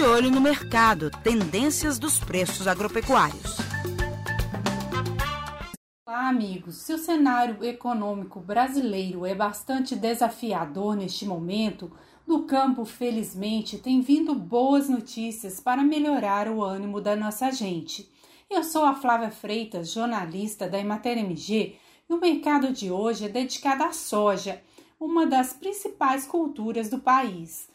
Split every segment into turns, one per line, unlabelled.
De olho no mercado, tendências dos preços agropecuários.
Olá, amigos. Se o cenário econômico brasileiro é bastante desafiador neste momento, do campo, felizmente, tem vindo boas notícias para melhorar o ânimo da nossa gente. Eu sou a Flávia Freitas, jornalista da Emater MG, e o mercado de hoje é dedicado à soja, uma das principais culturas do país.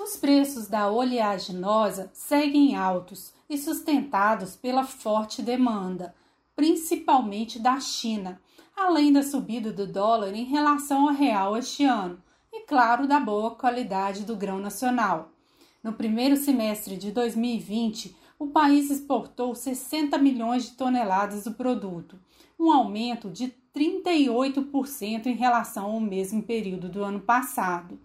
Os preços da oleaginosa seguem altos e sustentados pela forte demanda, principalmente da China, além da subida do dólar em relação ao real este ano, e claro, da boa qualidade do grão nacional. No primeiro semestre de 2020, o país exportou 60 milhões de toneladas do produto, um aumento de 38% em relação ao mesmo período do ano passado.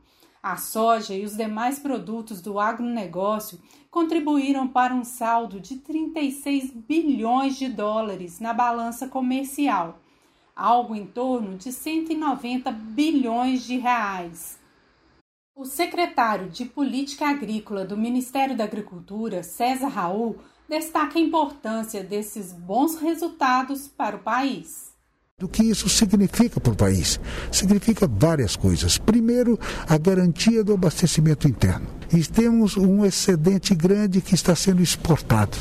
A soja e os demais produtos do agronegócio contribuíram para um saldo de 36 bilhões de dólares na balança comercial, algo em torno de 190 bilhões de reais. O secretário de Política Agrícola do Ministério da Agricultura, César Raul, destaca a importância desses bons resultados para o país.
O que isso significa para o país? Significa várias coisas. Primeiro, a garantia do abastecimento interno. E temos um excedente grande que está sendo exportado.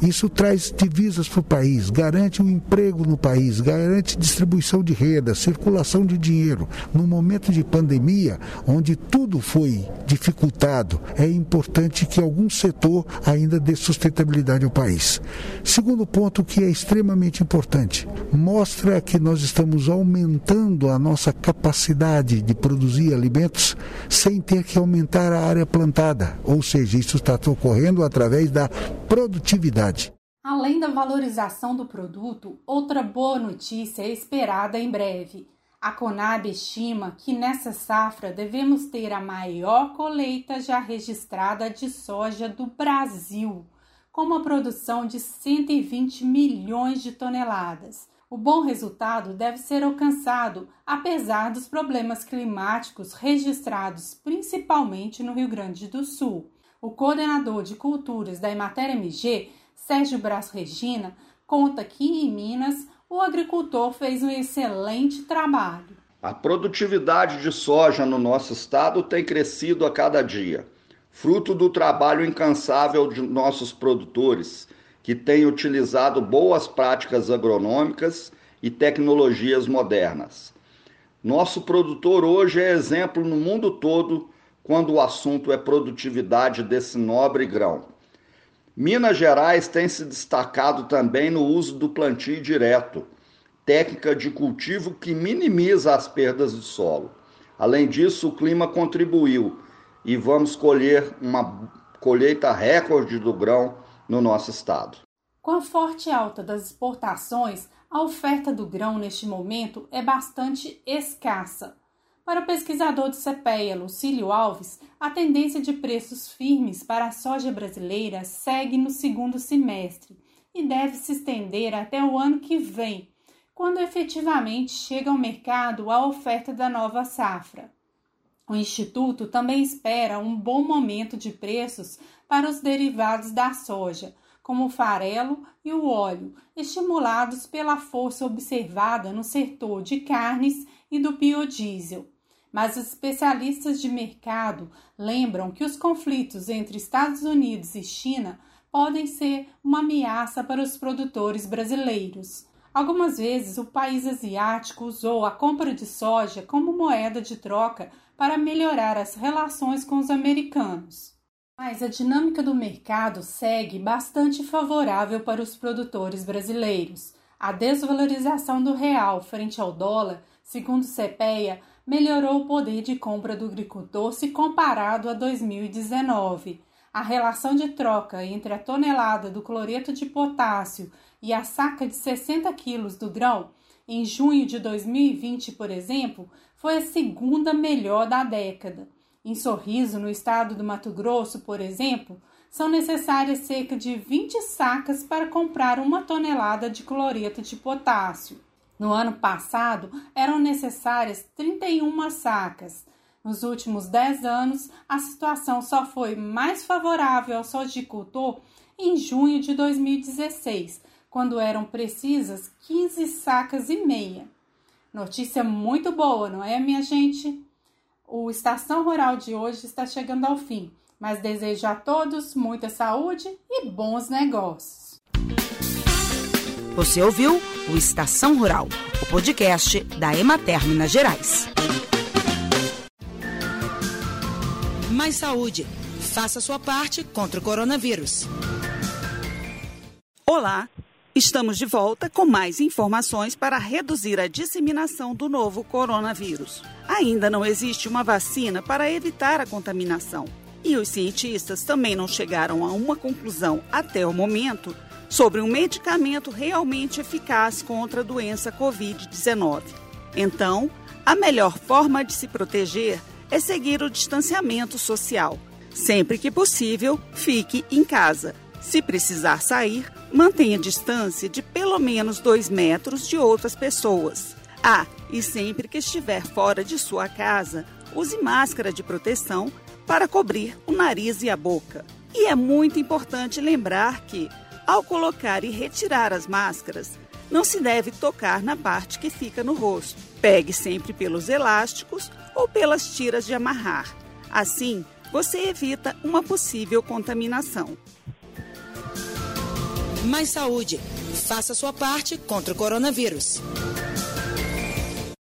Isso traz divisas para o país, garante um emprego no país, garante distribuição de renda, circulação de dinheiro. No momento de pandemia, onde tudo foi dificultado, é importante que algum setor ainda dê sustentabilidade ao país. Segundo ponto que é extremamente importante, mostra que nós estamos aumentando a nossa capacidade de produzir alimentos sem ter que aumentar a área plantada, ou seja, isso está ocorrendo através da produtividade.
Além da valorização do produto, outra boa notícia é esperada em breve. A Conab estima que nessa safra devemos ter a maior colheita já registrada de soja do Brasil, com uma produção de 120 milhões de toneladas. O bom resultado deve ser alcançado apesar dos problemas climáticos registrados principalmente no Rio Grande do Sul. O coordenador de culturas da Emater MG Sérgio Braz Regina, conta que em Minas o agricultor fez um excelente trabalho.
A produtividade de soja no nosso estado tem crescido a cada dia, fruto do trabalho incansável de nossos produtores, que têm utilizado boas práticas agronômicas e tecnologias modernas. Nosso produtor hoje é exemplo no mundo todo quando o assunto é produtividade desse nobre grão. Minas Gerais tem se destacado também no uso do plantio direto, técnica de cultivo que minimiza as perdas de solo. Além disso, o clima contribuiu e vamos colher uma colheita recorde do grão no nosso estado.
Com a forte alta das exportações, a oferta do grão neste momento é bastante escassa. Para o pesquisador do CPEA, Lucílio Alves, a tendência de preços firmes para a soja brasileira segue no segundo semestre e deve se estender até o ano que vem, quando efetivamente chega ao mercado a oferta da nova safra. O Instituto também espera um bom momento de preços para os derivados da soja, como o farelo e o óleo, estimulados pela força observada no setor de carnes e do biodiesel mas os especialistas de mercado lembram que os conflitos entre Estados Unidos e China podem ser uma ameaça para os produtores brasileiros. Algumas vezes o país asiático usou a compra de soja como moeda de troca para melhorar as relações com os americanos. Mas a dinâmica do mercado segue bastante favorável para os produtores brasileiros. A desvalorização do real frente ao dólar, segundo o CPEA, melhorou o poder de compra do agricultor se comparado a 2019. A relação de troca entre a tonelada do cloreto de potássio e a saca de 60 quilos do grão em junho de 2020, por exemplo, foi a segunda melhor da década. Em Sorriso, no estado do Mato Grosso, por exemplo, são necessárias cerca de 20 sacas para comprar uma tonelada de cloreto de potássio. No ano passado, eram necessárias 31 sacas. Nos últimos 10 anos, a situação só foi mais favorável ao sojicultor em junho de 2016, quando eram precisas 15 sacas e meia. Notícia muito boa, não é, minha gente? O Estação Rural de hoje está chegando ao fim, mas desejo a todos muita saúde e bons negócios.
Você ouviu o Estação Rural, o podcast da Emater Minas Gerais. Mais saúde. Faça sua parte contra o coronavírus.
Olá, estamos de volta com mais informações para reduzir a disseminação do novo coronavírus. Ainda não existe uma vacina para evitar a contaminação. E os cientistas também não chegaram a uma conclusão até o momento sobre um medicamento realmente eficaz contra a doença Covid-19. Então, a melhor forma de se proteger é seguir o distanciamento social. Sempre que possível, fique em casa. Se precisar sair, mantenha distância de pelo menos dois metros de outras pessoas. Ah, e sempre que estiver fora de sua casa, use máscara de proteção para cobrir o nariz e a boca. E é muito importante lembrar que, ao colocar e retirar as máscaras, não se deve tocar na parte que fica no rosto. Pegue sempre pelos elásticos ou pelas tiras de amarrar. Assim, você evita uma possível contaminação.
Mais saúde. Faça sua parte contra o coronavírus.